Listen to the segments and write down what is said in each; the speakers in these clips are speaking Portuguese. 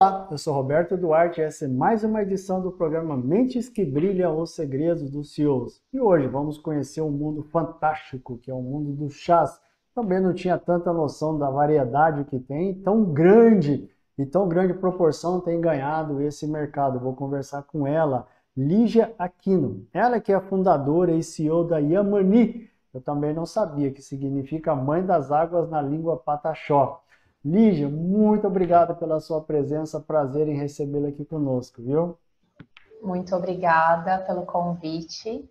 Olá, eu sou Roberto Duarte e essa é mais uma edição do programa Mentes que Brilham os Segredos dos CEOs. E hoje vamos conhecer um mundo fantástico, que é o mundo dos chás. Também não tinha tanta noção da variedade que tem, tão grande e tão grande proporção tem ganhado esse mercado. Vou conversar com ela, Lígia Aquino. Ela que é a fundadora e CEO da Yamani. Eu também não sabia que significa Mãe das Águas na língua pataxó. Lígia, muito obrigado pela sua presença. Prazer em recebê-la aqui conosco, viu? Muito obrigada pelo convite.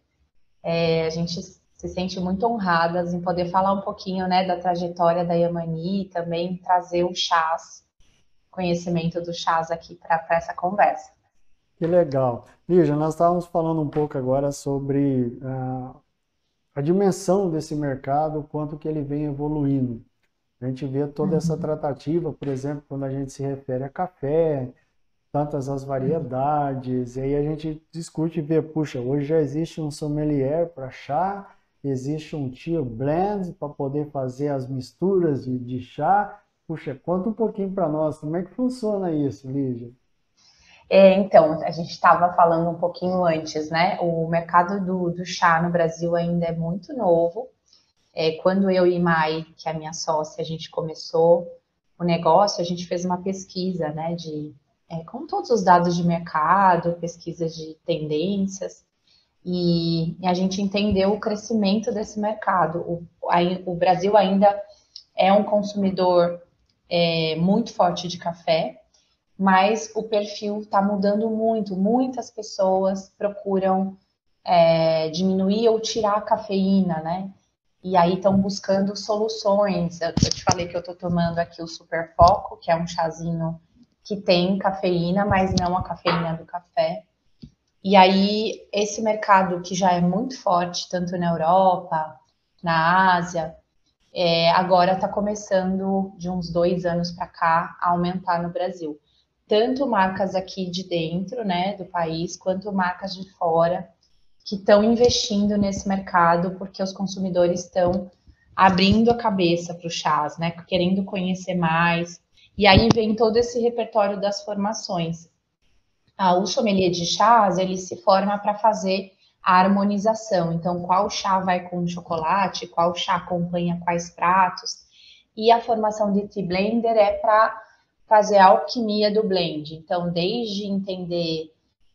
É, a gente se sente muito honradas em poder falar um pouquinho né, da trajetória da Yamani e também trazer o chás, conhecimento do chás aqui para essa conversa. Que legal. Lígia, nós estávamos falando um pouco agora sobre uh, a dimensão desse mercado, o quanto que ele vem evoluindo. A gente vê toda essa uhum. tratativa, por exemplo, quando a gente se refere a café, tantas as variedades, e aí a gente discute e vê, puxa, hoje já existe um sommelier para chá, existe um tio blend para poder fazer as misturas de, de chá. Puxa, conta um pouquinho para nós, como é que funciona isso, Lígia? É, então, a gente estava falando um pouquinho antes, né? O mercado do, do chá no Brasil ainda é muito novo, é, quando eu e Mai, que é a minha sócia, a gente começou o negócio, a gente fez uma pesquisa, né, de é, com todos os dados de mercado, pesquisa de tendências, e, a gente entendeu o crescimento desse mercado. O, a, o Brasil ainda é um consumidor é, muito forte de café, mas o perfil está mudando muito. Muitas pessoas procuram é, diminuir ou tirar a cafeína, né? E aí estão buscando soluções. Eu, te falei que eu estou tomando aqui o Super Foco, que é um chazinho que tem cafeína, mas não a cafeína do café. E aí, esse mercado que já é muito forte, tanto na Europa, na Ásia, é, agora está começando, de uns dois anos para cá, a aumentar no Brasil. Tanto marcas aqui de dentro, né, do país, quanto marcas de fora que estão investindo nesse mercado porque os consumidores estão abrindo a cabeça para o chás, né? Querendo conhecer mais. E aí vem todo esse repertório das formações. Ah, o sommelier de chás, ele se forma para fazer a harmonização. Então, qual chá vai com chocolate, qual chá acompanha quais pratos. E a formação de tea blender é para fazer a alquimia do blend. Então, desde entender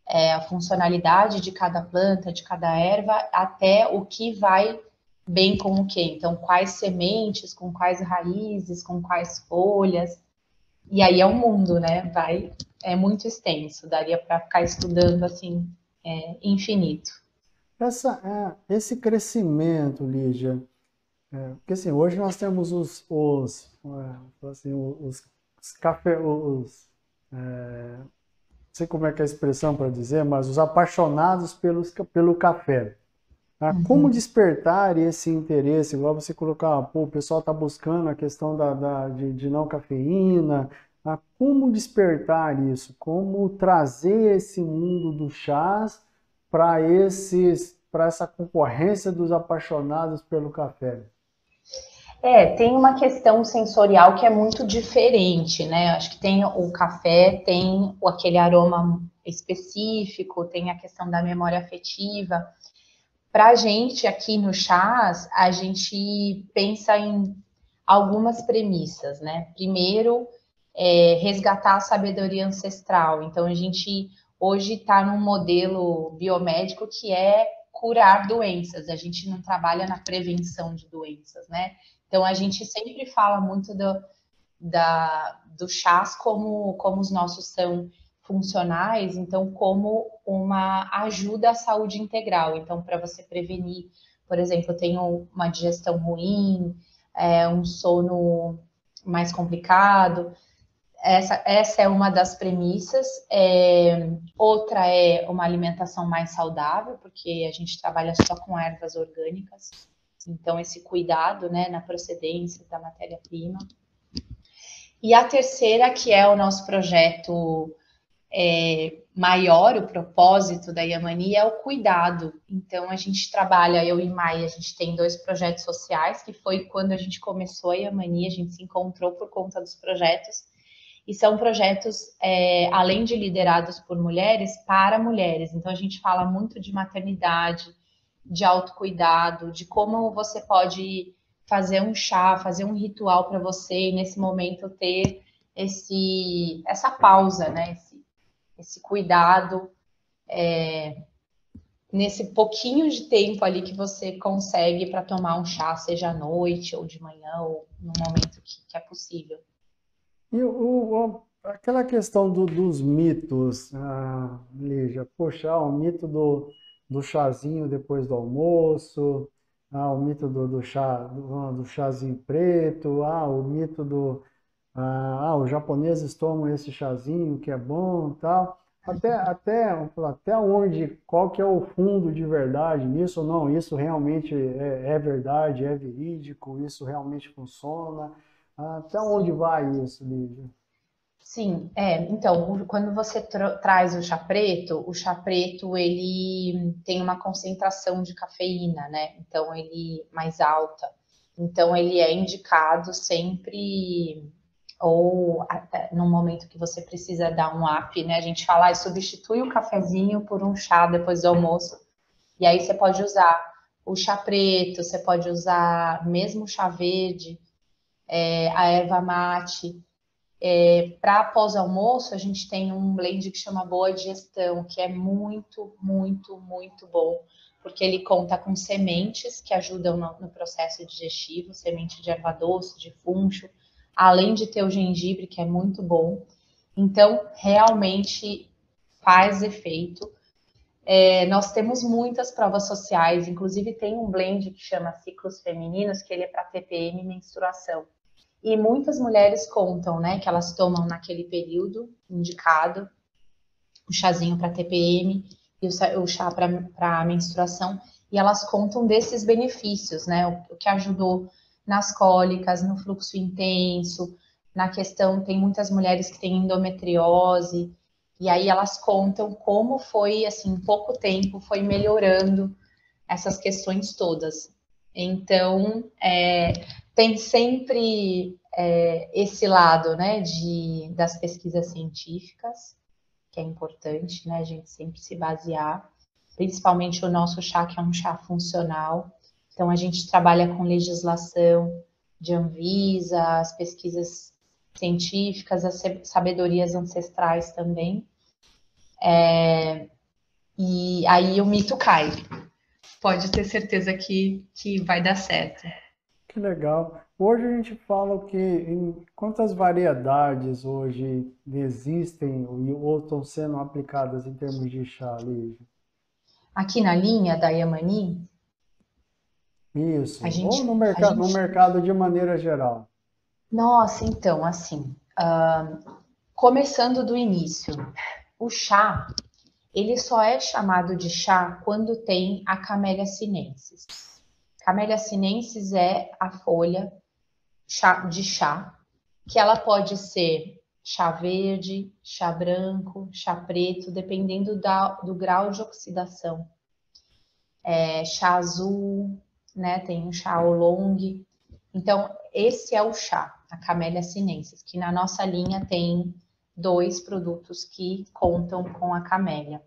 é, a funcionalidade de cada planta, de cada erva, até o que vai bem com o que. Então, quais sementes, com quais raízes, com quais folhas. E aí é um mundo, né? Vai, é muito extenso, daria para ficar estudando assim, é, infinito. Essa, é, esse crescimento, Lígia, é, porque assim, hoje nós temos os, os, é, assim, os, os café, os, é, sei como é que é a expressão para dizer, mas os apaixonados pelos, pelo café. Tá? Uhum. Como despertar esse interesse? Igual você colocar, pô, o pessoal está buscando a questão da, da de, de, não cafeína. Tá? Como despertar isso? Como trazer esse mundo do chás para esses para essa concorrência dos apaixonados pelo café? É, tem uma questão sensorial que é muito diferente, né? Acho que tem o café, tem aquele aroma específico, tem a questão da memória afetiva. Para a gente aqui no chás, a gente pensa em algumas premissas, né? Primeiro, é, resgatar a sabedoria ancestral. Então, a gente hoje está num modelo biomédico que é curar doenças. A gente não trabalha na prevenção de doenças, né? Então, a gente sempre fala muito do, da, do chás como, como os nossos são funcionais, então, como uma ajuda à saúde integral. Então, para você prevenir, por exemplo, tenho uma digestão ruim, é, um sono mais complicado. Essa, essa é uma das premissas. É, outra é uma alimentação mais saudável, porque a gente trabalha só com ervas orgânicas. Então, esse cuidado né, na procedência da matéria-prima. E a terceira, que é o nosso projeto é, maior, o propósito da Yamani, é o cuidado. Então, a gente trabalha, eu e Mai, a gente tem dois projetos sociais, que foi quando a gente começou a Yamani, a gente se encontrou por conta dos projetos. e são projetos, é, além de liderados por mulheres, para mulheres. Então, a gente fala muito de maternidade, de autocuidado, de como você pode fazer um chá, fazer um ritual para você e nesse momento ter esse, essa pausa, né? Esse, esse cuidado é, nesse pouquinho de tempo ali que você consegue para tomar um chá, seja à noite ou de manhã ou no momento que, que é possível. E o, o, aquela questão do, dos mitos, ah, Lígia, poxa, ah, o mito do, do chazinho depois do almoço, ah, o mito do, do chá, do, do, chazinho preto, ah, o mito do, ah, ah, os japoneses tomam esse chazinho que é bom tal. Até, até, até onde, qual que é o fundo de verdade nisso ou não? Isso realmente é, é verdade, é verídico, isso realmente funciona? Até onde vai isso, Lígia? Sim, é. Então, quando você tra traz o chá preto, o chá preto ele tem uma concentração de cafeína, né? Então, ele mais alta. Então, ele é indicado sempre ou no momento que você precisa dar um up, né? A gente fala, ah, substitui o cafezinho por um chá depois do almoço. E aí você pode usar o chá preto, você pode usar mesmo o chá verde é, a erva mate. É, Para pós-almoço, a gente tem um blend que chama Boa Digestão, que é muito, muito, muito bom, porque ele conta com sementes que ajudam no, no processo digestivo, semente de erva doce, de funcho, além de ter o gengibre, que é muito bom. Então, realmente faz efeito. É, nós temos muitas provas sociais, inclusive tem um blend que chama Ciclos Femininos, que ele é para TPM e menstruação. E muitas mulheres contam, né, que elas tomam naquele período indicado o chazinho para TPM e o chá para menstruação, e elas contam desses benefícios, né, o, o que ajudou nas cólicas, no fluxo intenso, na questão, tem muitas mulheres que têm endometriose, e aí elas contam como foi, assim, pouco tempo, foi melhorando essas questões todas. Então, é, tem sempre é, esse lado, né, de, das pesquisas científicas, que é importante, né, a gente sempre se basear, principalmente o nosso chá, que é um chá funcional. Então, a gente trabalha com legislação de Anvisa, as pesquisas científicas, as sabedorias ancestrais também. É, e aí o mito cai. Pode ter certeza que, que vai dar certo. Que legal. Hoje a gente fala que em quantas variedades hoje existem ou estão sendo aplicadas em termos de chá, Lígia? Aqui na linha da Yamani? Isso. Gente, ou no mercado, gente... no mercado de maneira geral? Nossa, então, assim, uh, começando do início, o chá, ele só é chamado de chá quando tem a Camellia sinensis. Camellia sinensis é a folha de chá, que ela pode ser chá verde, chá branco, chá preto, dependendo da, do grau de oxidação. É, chá azul, né? Tem o chá oolong. Então, esse é o chá, a Camellia sinensis, que na nossa linha tem dois produtos que contam com a camélia.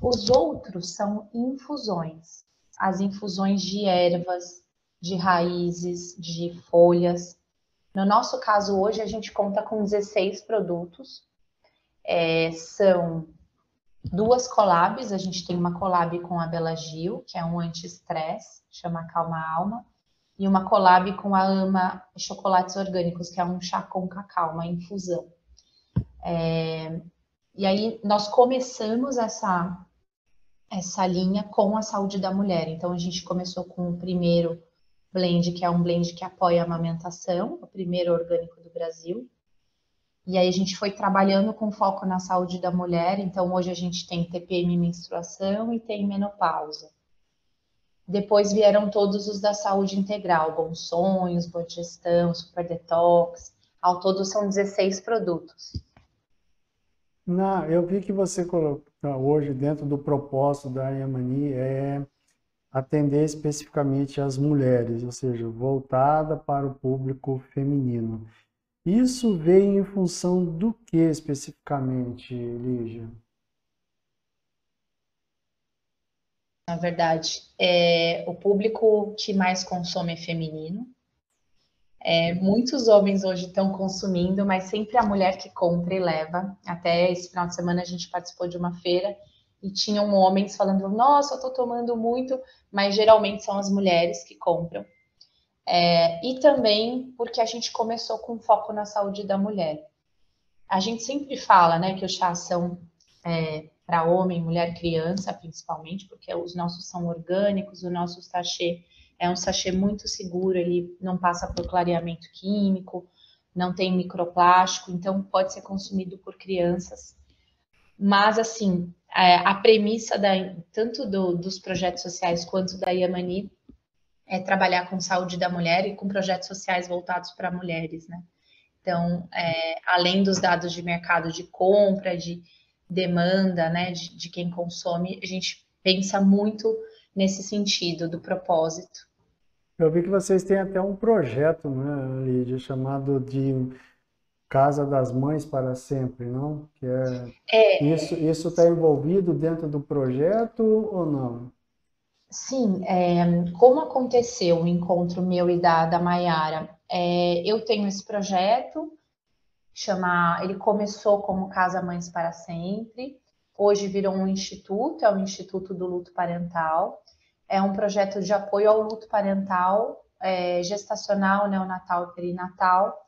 Os outros são infusões as infusões de ervas, de raízes, de folhas. No nosso caso, hoje, a gente conta com 16 produtos. É, são duas collabs. A gente tem uma collab com a Bela Gil, que é um anti-estresse, chama Calma Alma. E uma collab com a Ama Chocolates Orgânicos, que é um chá com cacau, uma infusão. É, e aí, nós começamos essa essa linha com a saúde da mulher. Então, a gente começou com o primeiro blend, que é um blend que apoia a amamentação, o primeiro orgânico do Brasil. E aí a gente foi trabalhando com foco na saúde da mulher. Então, hoje a gente tem TPM menstruação e tem menopausa. Depois vieram todos os da saúde integral, bons sonhos, boa digestão, super detox. Ao todo são 16 produtos. Não, eu vi que você colocou hoje dentro do propósito da Yamani é atender especificamente as mulheres, ou seja, voltada para o público feminino. Isso veio em função do que especificamente, Lígia? Na verdade, é, o público que mais consome é feminino. É, muitos homens hoje estão consumindo, mas sempre a mulher que compra e leva. Até esse final de semana a gente participou de uma feira e tinham homens falando: Nossa, eu estou tomando muito, mas geralmente são as mulheres que compram. É, e também porque a gente começou com foco na saúde da mulher. A gente sempre fala né, que os chás são é, para homem, mulher, criança, principalmente, porque os nossos são orgânicos, o nosso sachê é um sachê muito seguro, ele não passa por clareamento químico, não tem microplástico, então pode ser consumido por crianças. Mas, assim, é, a premissa da, tanto do, dos projetos sociais quanto da Yamani é trabalhar com saúde da mulher e com projetos sociais voltados para mulheres, né? Então, é, além dos dados de mercado de compra, de demanda, né, de, de quem consome, a gente pensa muito nesse sentido do propósito. Eu vi que vocês têm até um projeto, né, Lídia, chamado de Casa das Mães para Sempre, não? Que é, é isso isso está envolvido dentro do projeto ou não? Sim, é, como aconteceu o encontro meu e da, da Maiara, é, eu tenho esse projeto, chama, ele começou como Casa Mães para Sempre, hoje virou um instituto, é o Instituto do Luto Parental, é um projeto de apoio ao luto parental, é, gestacional, neonatal e perinatal,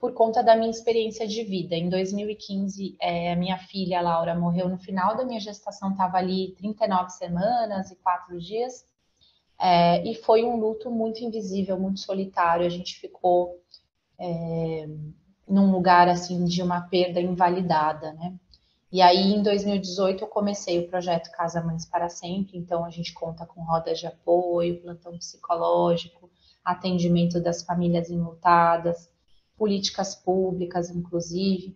por conta da minha experiência de vida. Em 2015, é, a minha filha, Laura, morreu no final da minha gestação, estava ali 39 semanas e 4 dias, é, e foi um luto muito invisível, muito solitário. A gente ficou é, num lugar assim de uma perda invalidada, né? E aí, em 2018, eu comecei o projeto Casa Mães para Sempre. Então, a gente conta com rodas de apoio, plantão psicológico, atendimento das famílias enlutadas, políticas públicas, inclusive.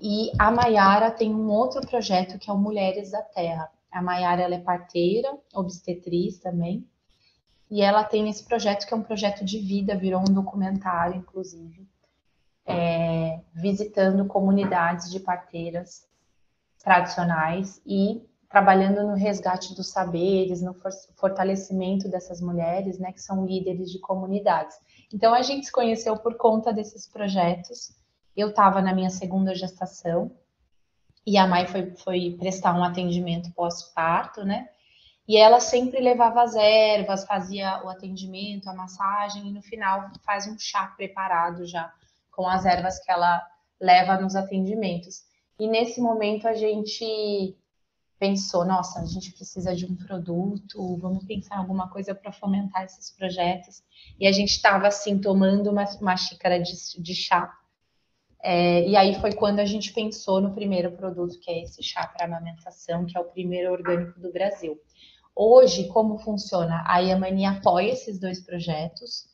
E a Maiara tem um outro projeto que é o Mulheres da Terra. A Maiara é parteira, obstetriz também, e ela tem esse projeto que é um projeto de vida, virou um documentário, inclusive, é, visitando comunidades de parteiras tradicionais e trabalhando no resgate dos saberes, no fortalecimento dessas mulheres, né, que são líderes de comunidades. Então a gente se conheceu por conta desses projetos. Eu estava na minha segunda gestação e a mãe foi, foi prestar um atendimento pós-parto, né? E ela sempre levava as ervas, fazia o atendimento, a massagem e no final faz um chá preparado já com as ervas que ela leva nos atendimentos. E nesse momento a gente pensou, nossa, a gente precisa de um produto, vamos pensar alguma coisa para fomentar esses projetos. E a gente estava assim tomando uma, uma xícara de, de chá. É, e aí foi quando a gente pensou no primeiro produto, que é esse chá para amamentação, que é o primeiro orgânico do Brasil. Hoje, como funciona? A Yamani apoia esses dois projetos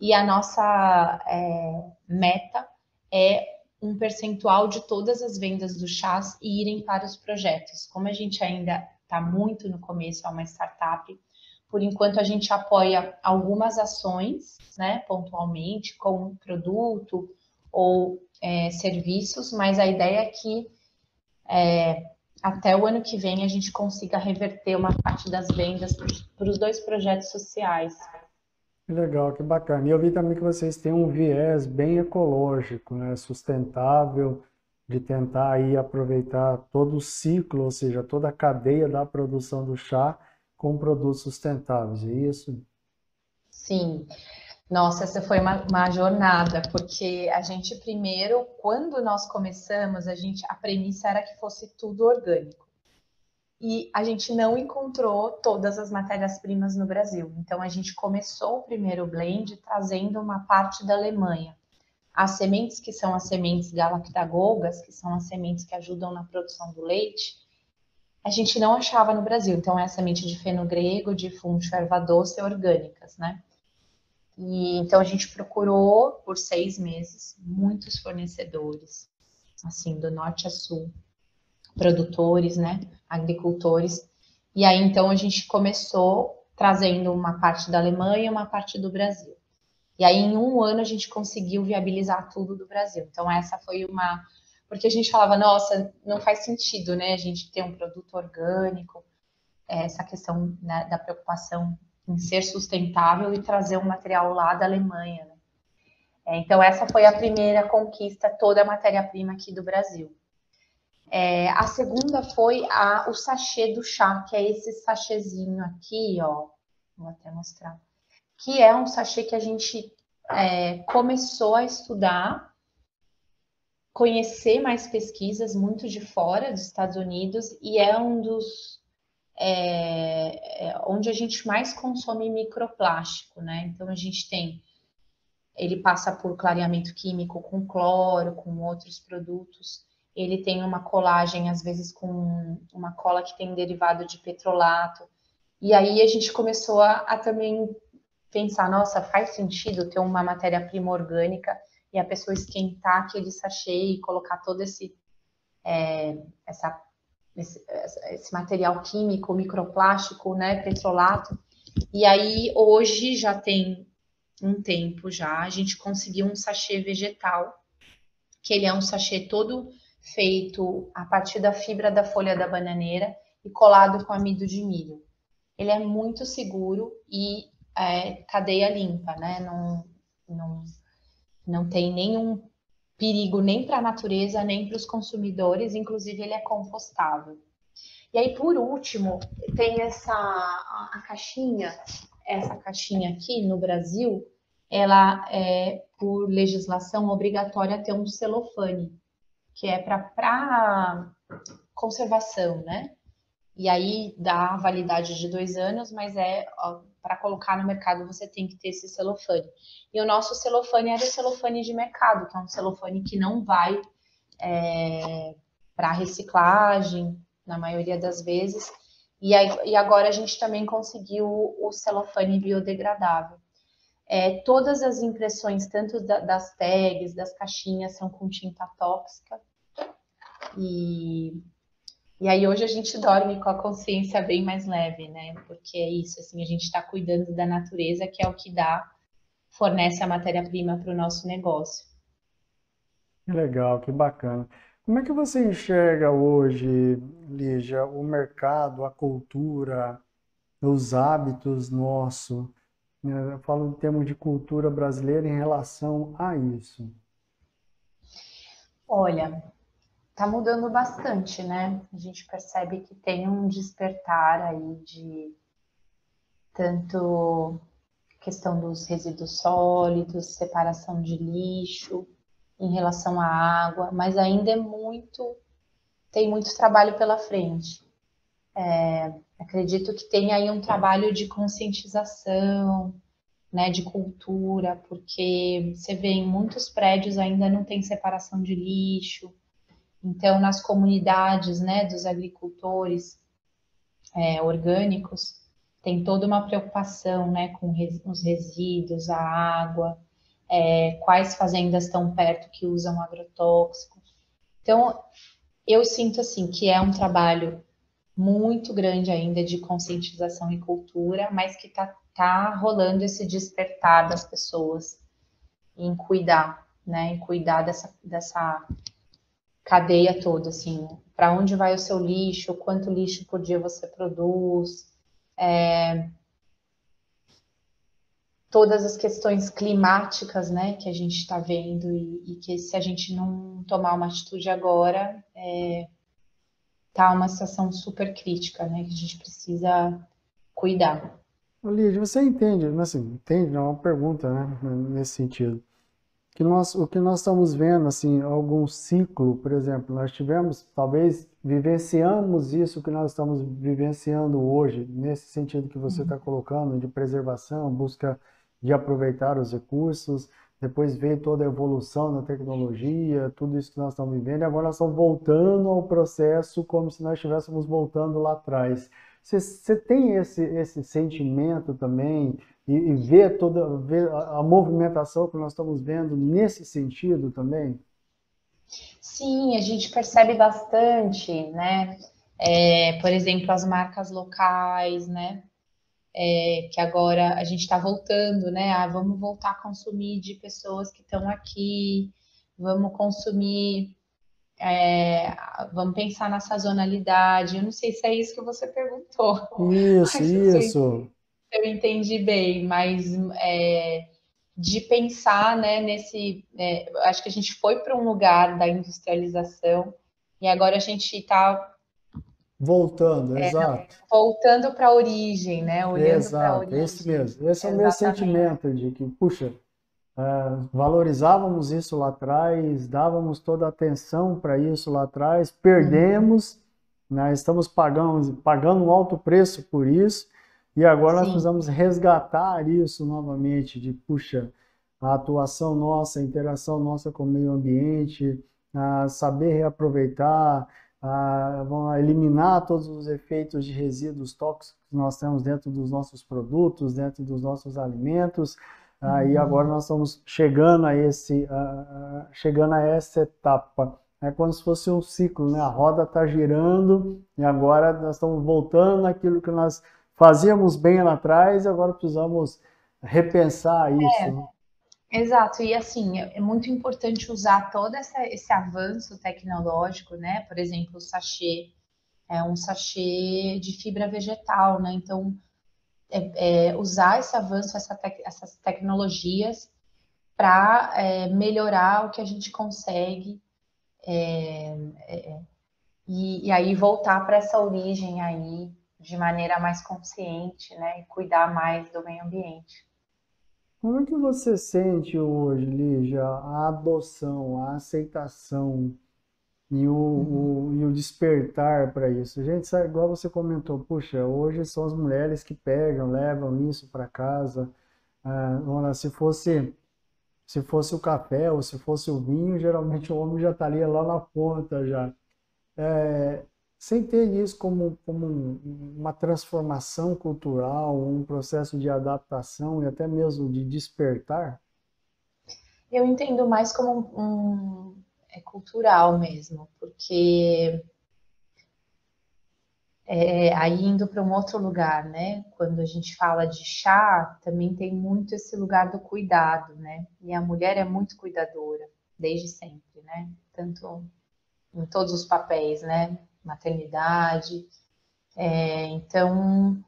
e a nossa é, meta é um percentual de todas as vendas do chás e irem para os projetos. Como a gente ainda está muito no começo, é uma startup, por enquanto a gente apoia algumas ações, né, pontualmente, com produto ou é, serviços, mas a ideia é que é, até o ano que vem a gente consiga reverter uma parte das vendas para os dois projetos sociais. Que legal, que bacana. E eu vi também que vocês têm um viés bem ecológico, né? Sustentável, de tentar aí aproveitar todo o ciclo, ou seja, toda a cadeia da produção do chá com produtos sustentáveis, é isso? Sim. Nossa, essa foi uma, uma, jornada, porque a gente primeiro, quando nós começamos, a gente a premissa era que fosse tudo orgânico e a gente não encontrou todas as matérias-primas no Brasil. Então a gente começou o primeiro blend trazendo uma parte da Alemanha. As sementes que são as sementes galactagogas, que são as sementes que ajudam na produção do leite, a gente não achava no Brasil. Então é a semente de feno grego, de funcho, erva doce orgânicas, né? E então a gente procurou por seis meses muitos fornecedores, assim, do norte a sul, produtores, né, agricultores. E aí então a gente começou trazendo uma parte da Alemanha e uma parte do Brasil. E aí, em um ano, a gente conseguiu viabilizar tudo do Brasil. Então, essa foi uma. Porque a gente falava, nossa, não faz sentido, né? A gente ter um produto orgânico, é, essa questão né, da preocupação em ser sustentável e trazer um material lá da Alemanha. Né? É, então, essa foi a primeira conquista, toda a matéria-prima aqui do Brasil. É, a segunda foi a, o sachê do chá, que é esse sachêzinho aqui, ó. Vou até mostrar que é um sachê que a gente é, começou a estudar, conhecer mais pesquisas muito de fora dos Estados Unidos e é um dos é, é, onde a gente mais consome microplástico, né? Então a gente tem ele passa por clareamento químico com cloro, com outros produtos. Ele tem uma colagem, às vezes, com uma cola que tem derivado de petrolato. E aí a gente começou a, a também pensar, nossa, faz sentido ter uma matéria-prima orgânica e a pessoa esquentar aquele sachê e colocar todo esse, é, essa, esse, esse, material químico, microplástico, né, petrolato. E aí, hoje, já tem um tempo já, a gente conseguiu um sachê vegetal, que ele é um sachê todo feito a partir da fibra da folha da bananeira e colado com amido de milho. Ele é muito seguro e é, cadeia limpa, né? Não, não, não tem nenhum perigo nem para a natureza, nem para os consumidores, inclusive ele é compostável. E aí, por último, tem essa a, a caixinha, essa caixinha aqui no Brasil, ela é, por legislação, obrigatória ter um celofane, que é para conservação, né? E aí dá validade de dois anos, mas é para colocar no mercado você tem que ter esse celofane. E o nosso celofane era o celofane de mercado, que é um celofane que não vai é, para reciclagem, na maioria das vezes. E, aí, e, agora a gente também conseguiu o celofane biodegradável. É, todas as impressões, tanto da, das tags, das caixinhas, são com tinta tóxica. E e aí hoje a gente dorme com a consciência bem mais leve, né? Porque é isso, assim, a gente está cuidando da natureza, que é o que dá, fornece a matéria-prima para o nosso negócio. Que legal, que bacana. Como é que você enxerga hoje, Lígia, o mercado, a cultura, os hábitos nossos? Eu falo em termos de cultura brasileira em relação a isso. Olha, Está mudando bastante, né? A gente percebe que tem um despertar aí de tanto questão dos resíduos sólidos, separação de lixo em relação à água, mas ainda é muito, tem muito trabalho pela frente. É, acredito que tem aí um trabalho de conscientização, né, de cultura, porque você vê em muitos prédios ainda não tem separação de lixo, então, nas comunidades né, dos agricultores é, orgânicos, tem toda uma preocupação né, com os resíduos, a água, é, quais fazendas estão perto que usam agrotóxico. Então, eu sinto assim que é um trabalho muito grande ainda de conscientização e cultura, mas que está tá rolando esse despertar das pessoas em cuidar, né, em cuidar dessa, dessa cadeia toda, assim, para onde vai o seu lixo, quanto lixo por dia você produz, é, todas as questões climáticas, né, que a gente está vendo e, e, que se a gente não tomar uma atitude agora, é, tá uma situação super crítica, né, que a gente precisa cuidar. Lídia, você entende, assim, entende, é uma pergunta, né, nesse sentido que nós, o que nós estamos vendo, assim, algum ciclo, por exemplo, nós tivemos, talvez, vivenciamos isso que nós estamos vivenciando hoje, nesse sentido que você está uhum. colocando, de preservação, busca de aproveitar os recursos, depois veio toda a evolução da tecnologia, tudo isso que nós estamos vivendo, e agora nós estamos voltando ao processo como se nós estivéssemos voltando lá atrás. Você, tem esse, esse sentimento também e, e ver toda ver a, a movimentação que nós estamos vendo nesse sentido também? Sim, a gente percebe bastante, né? É, por exemplo, as marcas locais, né? é, que agora a gente está voltando, né? Ah, vamos voltar a consumir de pessoas que estão aqui, vamos consumir, é, vamos pensar na sazonalidade. Eu não sei se é isso que você perguntou. Isso, isso. eu entendi bem, mas é, de pensar, né, nesse, é, acho que a gente foi para um lugar da industrialização e agora a gente está Voltando, é, exato. Voltando para a origem, né? Olhando exato, origem. esse mesmo. Esse é o meu sentimento de que, puxa, é, valorizávamos isso lá atrás, dávamos toda a atenção para isso lá atrás, perdemos, uhum. né, estamos pagando, pagando um alto preço por isso, e agora Sim. nós precisamos resgatar isso novamente, de, puxa, a atuação nossa, a interação nossa com o meio ambiente, a saber reaproveitar, a, eliminar todos os efeitos de resíduos tóxicos que nós temos dentro dos nossos produtos, dentro dos nossos alimentos. E agora nós estamos chegando a esse, uh, chegando a essa etapa. É como se fosse um ciclo, né? A roda está girando e agora nós estamos voltando àquilo que nós fazíamos bem lá atrás e agora precisamos repensar isso. É. Né? Exato, e assim, é, é muito importante usar todo essa, esse avanço tecnológico, né? Por exemplo, o sachê é um sachê de fibra vegetal, né? Então, é, é usar esse avanço, essa essas tecnologias para é, melhorar o que a gente consegue é, e, e aí voltar para essa origem aí de maneira mais consciente, né? E cuidar mais do meio ambiente. Como é que você sente hoje, Lígia, a adoção, a aceitação e o, uhum. o, e o despertar para isso? Gente, sabe, igual você comentou, puxa, hoje são as mulheres que pegam, levam isso para casa. Ah, se fosse se fosse o café ou se fosse o vinho, geralmente o homem já estaria lá na ponta já. É, sem ter isso como, como uma transformação cultural, um processo de adaptação e até mesmo de despertar? Eu entendo mais como um, um é cultural mesmo, porque é, aí indo para um outro lugar, né? Quando a gente fala de chá, também tem muito esse lugar do cuidado, né? E a mulher é muito cuidadora, desde sempre, né? Tanto em todos os papéis, né? maternidade. É, então,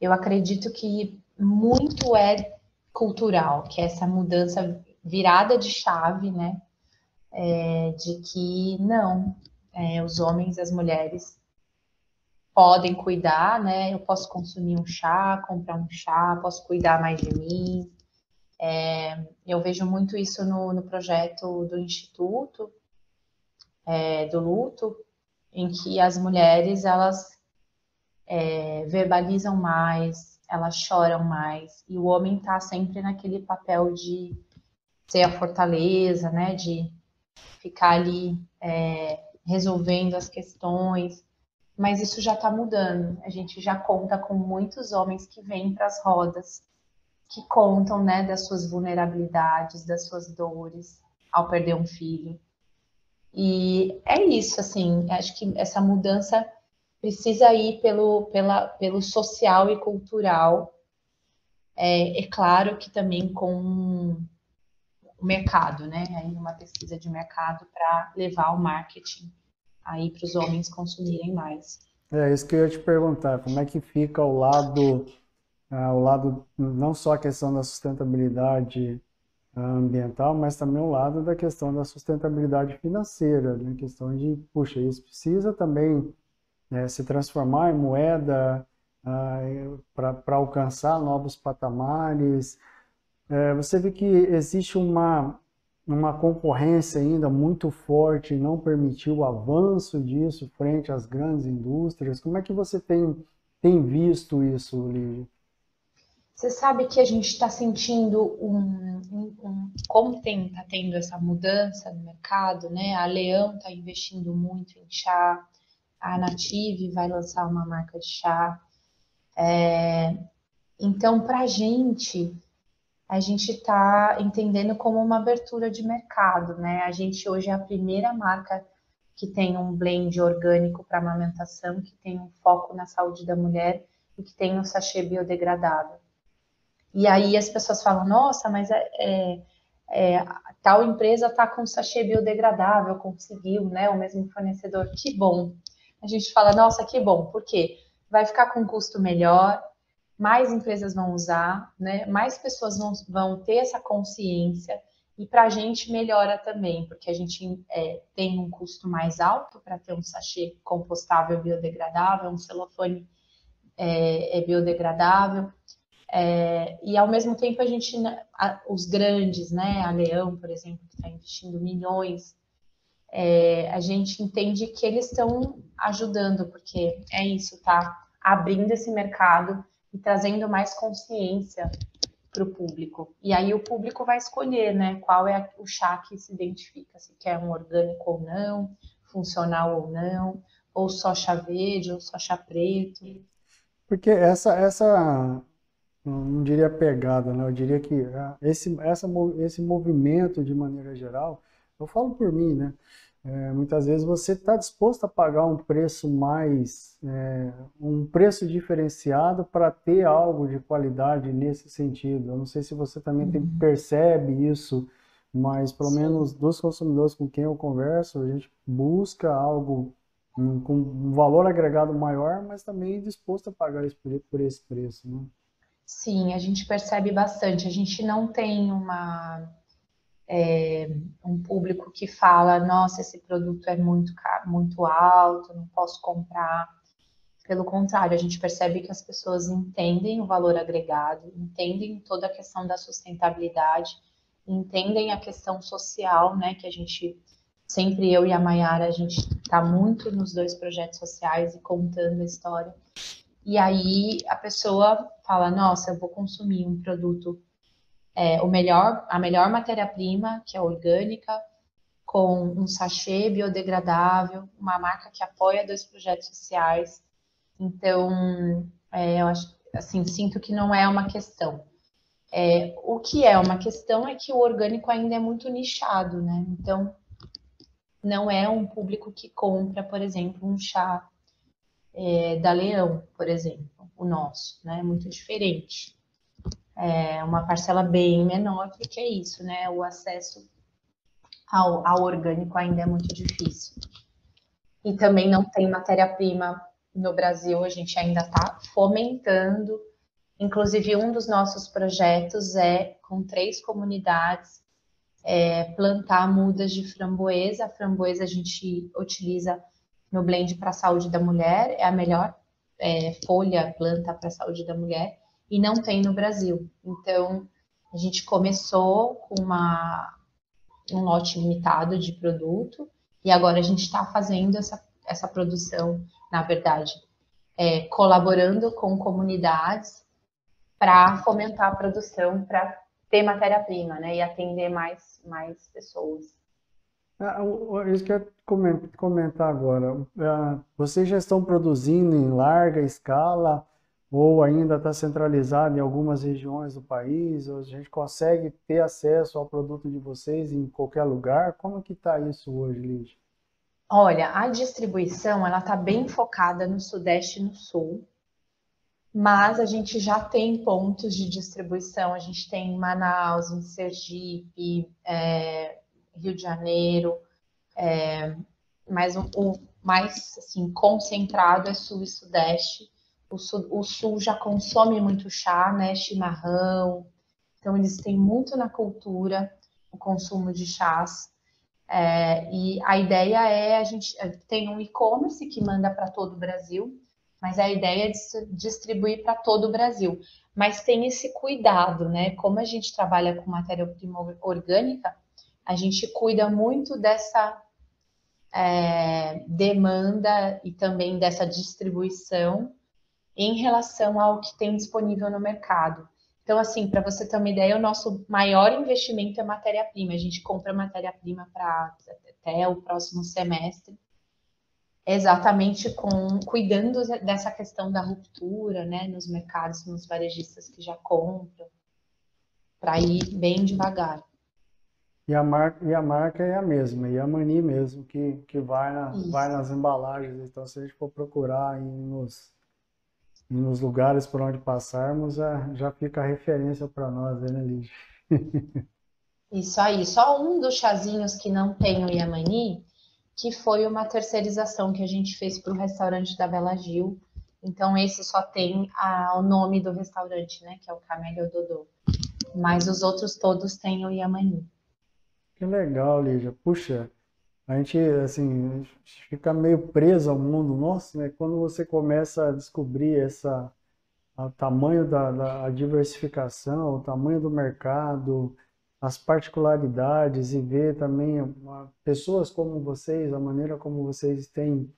eu acredito que muito é cultural, que é essa mudança virada de chave, né? É, de que não, é, os homens e as mulheres podem cuidar, né? Eu posso consumir um chá, comprar um chá, posso cuidar mais de mim. É, eu vejo muito isso no, no projeto do Instituto é, do Luto, em que as mulheres elas é, verbalizam mais, elas choram mais, e o homem está sempre naquele papel de ser a fortaleza, né, de ficar ali é, resolvendo as questões, mas isso já está mudando. A gente já conta com muitos homens que vêm para as rodas, que contam, né, das suas vulnerabilidades, das suas dores ao perder um filho. E é isso, assim, acho que essa mudança precisa ir pelo, pela, pelo social e cultural. É, é claro que também com o mercado, né? Aí uma pesquisa de mercado para levar o marketing aí para os homens consumirem mais. É isso que eu ia te perguntar, como é que fica o lado, ah, o lado não só a questão da sustentabilidade ambiental, mas também o lado da questão da sustentabilidade financeira, né? questão de, puxa, isso precisa também né, se transformar em moeda ah, para alcançar novos patamares. É, você vê que existe uma, uma concorrência ainda muito forte não permitiu o avanço disso frente às grandes indústrias. Como é que você tem, tem visto isso, Lígia? Você sabe que a gente está sentindo um, um, um, como tem tá tendo essa mudança no mercado, né? A Leão está investindo muito em chá, a Native vai lançar uma marca de chá. É, então, para a gente, a gente está entendendo como uma abertura de mercado, né? A gente hoje é a primeira marca que tem um blend orgânico para amamentação, que tem um foco na saúde da mulher e que tem um sachê biodegradável. E aí as pessoas falam, nossa, mas é, é, é tal empresa está com sachê biodegradável, conseguiu, né? O mesmo fornecedor, que bom. A gente fala, nossa, que bom, por quê? Vai ficar com um custo melhor, mais empresas vão usar, né? Mais pessoas vão, vão ter essa consciência e para a gente melhora também, porque a gente é, tem um custo mais alto para ter um sachê compostável biodegradável, um celofane é, é biodegradável. É, e ao mesmo tempo a gente, a, os grandes, né, a Leão, por exemplo, que está investindo milhões, é, a gente entende que eles estão ajudando, porque é isso, tá? Abrindo esse mercado e trazendo mais consciência para o público. E aí o público vai escolher, né, qual é o chá que se identifica, se quer um orgânico ou não, funcional ou não, ou só chá verde, ou só chá preto. Porque essa, essa não diria pegada, né? Eu diria que ah, esse, essa, esse movimento, de maneira geral, eu falo por mim, né? É, muitas vezes você está disposto a pagar um preço mais, é, um preço diferenciado para ter algo de qualidade nesse sentido. Eu não sei se você também tem, uhum. percebe isso, mas pelo Sim. menos dos consumidores com quem eu converso, a gente busca algo um, com um valor agregado maior, mas também disposto a pagar esse, por esse preço, né? Sim, a gente percebe bastante. A gente não tem uma é, um público que fala, nossa, esse produto é muito muito alto, não posso comprar. Pelo contrário, a gente percebe que as pessoas entendem o valor agregado, entendem toda a questão da sustentabilidade, entendem a questão social, né? Que a gente sempre eu e a Mayara a gente está muito nos dois projetos sociais e contando a história. E aí a pessoa fala, nossa, eu vou consumir um produto, é, o melhor, a melhor matéria-prima, que é orgânica, com um sachê biodegradável, uma marca que apoia dois projetos sociais. Então, é, eu acho, assim, sinto que não é uma questão. É, o que é uma questão é que o orgânico ainda é muito nichado, né? Então, não é um público que compra, por exemplo, um chá é, da Leão, por exemplo, o nosso, né? Muito diferente. É uma parcela bem menor, porque é isso, né? O acesso ao, ao orgânico ainda é muito difícil. E também não tem matéria-prima no Brasil, a gente ainda está fomentando. Inclusive, um dos nossos projetos é com três comunidades é, plantar mudas de framboesa. A framboesa a gente utiliza no blend para a saúde da mulher, é a melhor é, folha, planta para a saúde da mulher, e não tem no Brasil. Então, a gente começou com uma, um lote limitado de produto, e agora a gente está fazendo essa, essa produção, na verdade, é, colaborando com comunidades para fomentar a produção, para ter matéria-prima, né, e atender mais, mais pessoas. Ah, isso que eu comentar agora. Ah, vocês já estão produzindo em larga escala ou ainda está centralizado em algumas regiões do país? A gente consegue ter acesso ao produto de vocês em qualquer lugar? Como que está isso hoje, Lídia? Olha, a distribuição ela está bem focada no Sudeste e no Sul, mas a gente já tem pontos de distribuição. A gente tem em Manaus, em Sergipe, é, Rio de Janeiro, é, mas o, o, mais assim, concentrado é sul e sudeste. O sul, o sul já consome muito chá, né, chimarrão, então eles têm muito na cultura o consumo de chás. É, e a ideia é a gente é, tem um e-commerce que manda para todo o Brasil, mas a ideia é distribuir para todo o Brasil. Mas tem esse cuidado, né? Como a gente trabalha com matéria-prima orgânica, a gente cuida muito dessa é, demanda e também dessa distribuição em relação ao que tem disponível no mercado. Então, assim, para você ter uma ideia, o nosso maior investimento é matéria-prima. A gente compra matéria-prima para até o próximo semestre, exatamente com cuidando dessa questão da ruptura, né, nos mercados, nos varejistas que já compram, para ir bem devagar. E a marca, e a marca é a mesma, e a Mani mesmo, que, que vai, na, vai nas embalagens. Então, se a gente for procurar nos, e nos lugares por onde passarmos, já, fica a referência para nós, né, Lígia? Isso aí, só um dos chazinhos que não tem o Yamani, que foi uma terceirização que a gente fez para o restaurante da Bela Gil. Então, esse só tem a, o nome do restaurante, né? Que é o Camelho Dodô. Mas os outros todos têm o Yamani. Que legal, Lígia. Puxa, a gente, assim, fica meio preso ao mundo nosso, né? Quando você começa a descobrir essa, o tamanho da, da diversificação, o tamanho do mercado, as particularidades e ver também uma, pessoas como vocês, a maneira como vocês têm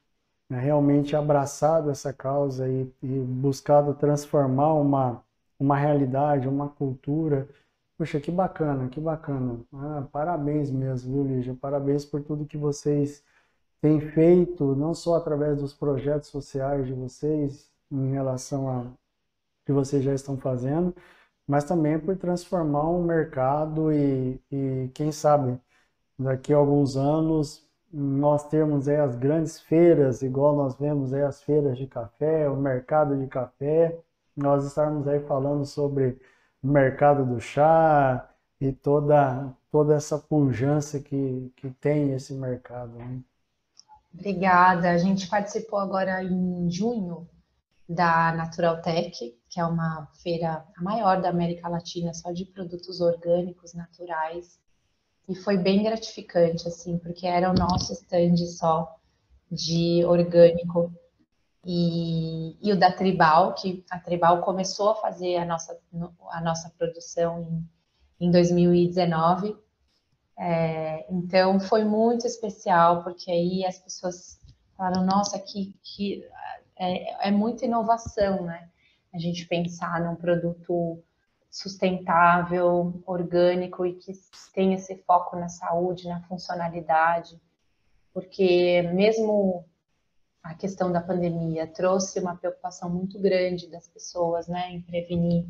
né, realmente abraçado essa causa e, e, buscado transformar uma, uma realidade, uma cultura. Puxa, que bacana, que bacana. Ah, parabéns mesmo, viu, Lígia? Parabéns por tudo que vocês têm feito, não só através dos projetos sociais de vocês, em relação a que vocês já estão fazendo, mas também por transformar um mercado e, e quem sabe daqui a alguns anos nós termos aí as grandes feiras, igual nós vemos aí as feiras de café, o mercado de café, nós estarmos aí falando sobre mercado do chá e toda, toda essa pujança que, que tem esse mercado. Né? Obrigada. A gente participou agora em junho da Natural Tech, que é uma feira maior da América Latina só de produtos orgânicos naturais. E foi bem gratificante, assim, porque era o nosso stand só de orgânico. E, e o da Tribal, que a Tribal começou a fazer a nossa, a nossa produção em, em 2019. É, então foi muito especial, porque aí as pessoas falaram, nossa, que, que é, é muita inovação, né? A gente pensar num produto sustentável, orgânico e que tem esse foco na saúde, na funcionalidade, porque mesmo a questão da pandemia trouxe uma preocupação muito grande das pessoas, né, em prevenir,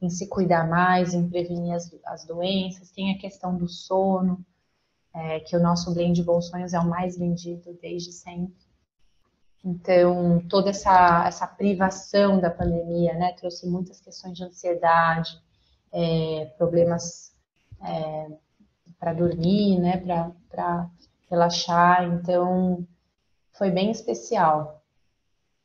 em se cuidar mais, em prevenir as, as doenças. Tem a questão do sono, é, que o nosso blend Bons Sonhos é o mais vendido desde sempre. Então, toda essa, essa privação da pandemia, né, trouxe muitas questões de ansiedade, é, problemas é, para dormir, né, para relaxar. Então, foi bem especial.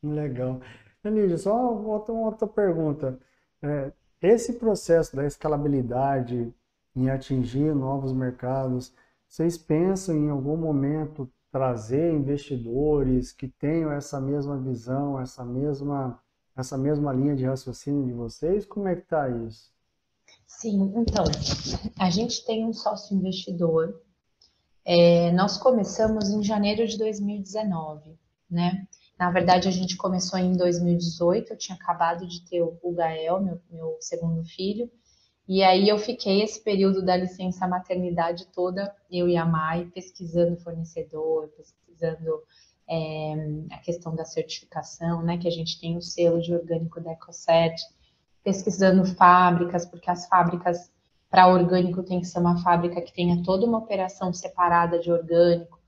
Legal. Anília, só outra, outra pergunta. É, esse processo da escalabilidade em atingir novos mercados, vocês pensam em algum momento trazer investidores que tenham essa mesma visão, essa mesma, essa mesma linha de raciocínio de vocês? Como é que está isso? Sim, então, a gente tem um sócio investidor. É, nós começamos em janeiro de 2019, né? Na verdade, a gente começou em 2018, eu tinha acabado de ter o Gael, meu, meu segundo filho, e aí eu fiquei esse período da licença maternidade toda, eu e a Mai, pesquisando fornecedor, pesquisando é, a questão da certificação, né? Que a gente tem o selo de orgânico da Ecoset, pesquisando fábricas, porque as fábricas para orgânico tem que ser uma fábrica que tenha toda uma operação separada de orgânico.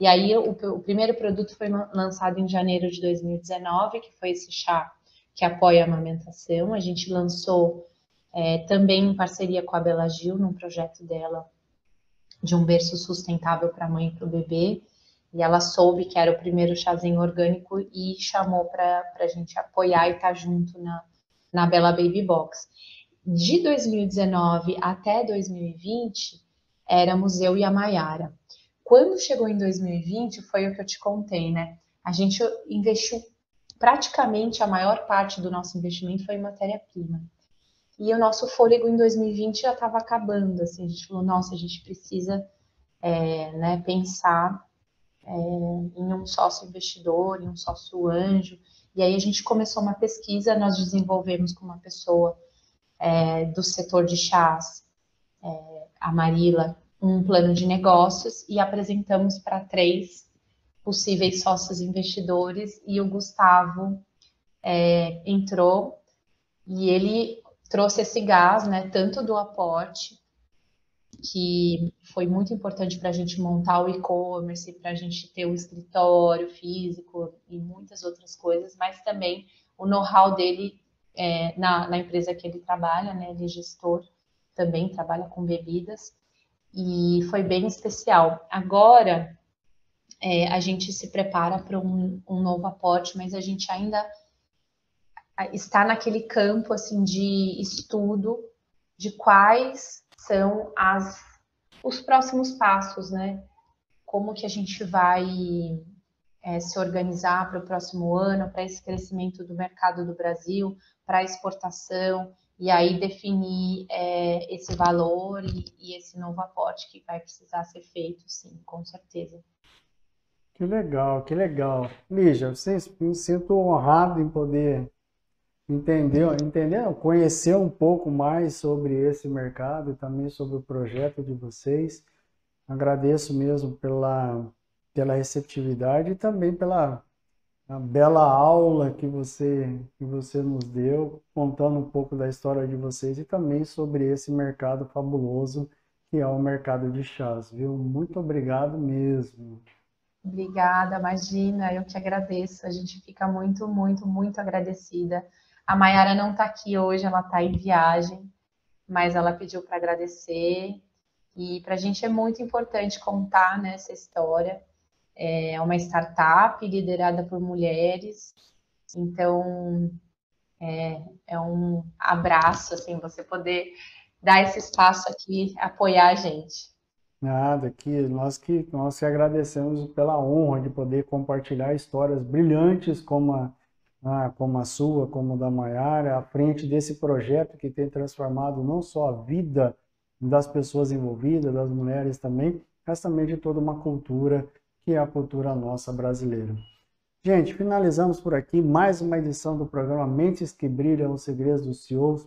E aí o, o primeiro produto foi lançado em janeiro de 2019, que foi esse chá que apoia a amamentação. A gente lançou é, também em parceria com a Bela Gil, num projeto dela de um berço sustentável para a mãe e para o bebê. E ela soube que era o primeiro chazinho orgânico e chamou para a gente apoiar e estar tá junto na, na Bela Baby Box. De 2019 até 2020, éramos eu e a Maiara. Quando chegou em 2020, foi o que eu te contei, né? A gente investiu praticamente a maior parte do nosso investimento foi em matéria-prima. E o nosso fôlego em 2020 já estava acabando, assim, a gente falou, nossa, a gente precisa é, né, pensar é, em um sócio investidor, em um sócio anjo. E aí a gente começou uma pesquisa, nós desenvolvemos com uma pessoa é, do setor de chás, é, a Marila, um plano de negócios e apresentamos para três possíveis sócios investidores e o Gustavo é, entrou e ele trouxe esse gás, né, tanto do aporte, que foi muito importante para a gente montar o e-commerce, para a gente ter o escritório físico e muitas outras coisas, mas também o know-how dele é, na, na, empresa que ele trabalha, né? Ele é gestor, também trabalha com bebidas, e foi bem especial. Agora, é, a gente se prepara para um, um novo aporte, mas a gente ainda está naquele campo assim de estudo de quais são as, os próximos passos, né? Como que a gente vai é, se organizar para o próximo ano, para esse crescimento do mercado do Brasil, para a exportação, e aí definir é, esse valor e, e, esse novo aporte que vai precisar ser feito, sim, com certeza. Que legal, que legal. Lígia, me sinto honrado em poder entender, entender, conhecer um pouco mais sobre esse mercado e também sobre o projeto de vocês. Agradeço mesmo pela, pela receptividade e também pela bela aula que você, que você nos deu, contando um pouco da história de vocês e também sobre esse mercado fabuloso que é o mercado de chás, viu? Muito obrigado mesmo. Obrigada, imagina, eu que agradeço. A gente fica muito, muito, muito agradecida a Mayara não está aqui hoje, ela está em viagem, mas ela pediu para agradecer. E para a gente é muito importante contar né, essa história. É uma startup liderada por mulheres, então é, é um abraço, assim, você poder dar esse espaço aqui, apoiar a gente. Nada, que nós que nós que agradecemos pela honra de poder compartilhar histórias brilhantes como a ah, como a sua, como a da Maiara, à frente desse projeto que tem transformado não só a vida das pessoas envolvidas, das mulheres também, mas também de toda uma cultura que é a cultura nossa brasileira. Gente, finalizamos por aqui mais uma edição do programa Mentes que Brilham os Segredos dos CEOs,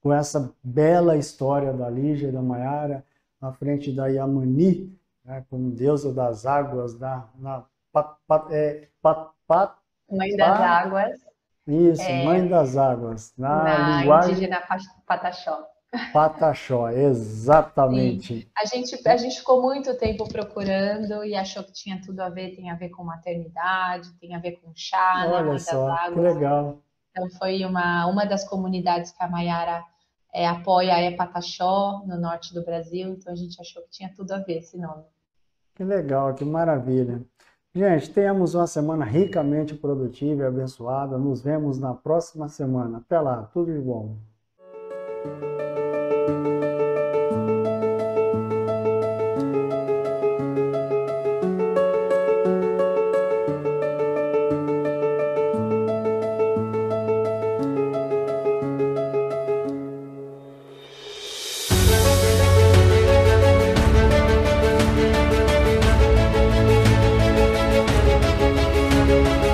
com essa bela história da Lígia e da Maiara, à frente da Yamani, né, como deusa das águas, da, na, pat, pat, é, pat, pat, Mãe das Águas. Isso, é, Mãe das Águas. Na, na linguagem... indígena Pataxó. Pataxó, exatamente. A gente, a gente ficou muito tempo procurando e achou que tinha tudo a ver, tem a ver com maternidade, tem a ver com chá, Olha só, que legal. Então foi uma, uma das comunidades que a Maiara é, apoia é Pataxó, no norte do Brasil, então a gente achou que tinha tudo a ver esse nome. Que legal, que maravilha. Gente, tenhamos uma semana ricamente produtiva e abençoada. Nos vemos na próxima semana. Até lá, tudo de bom.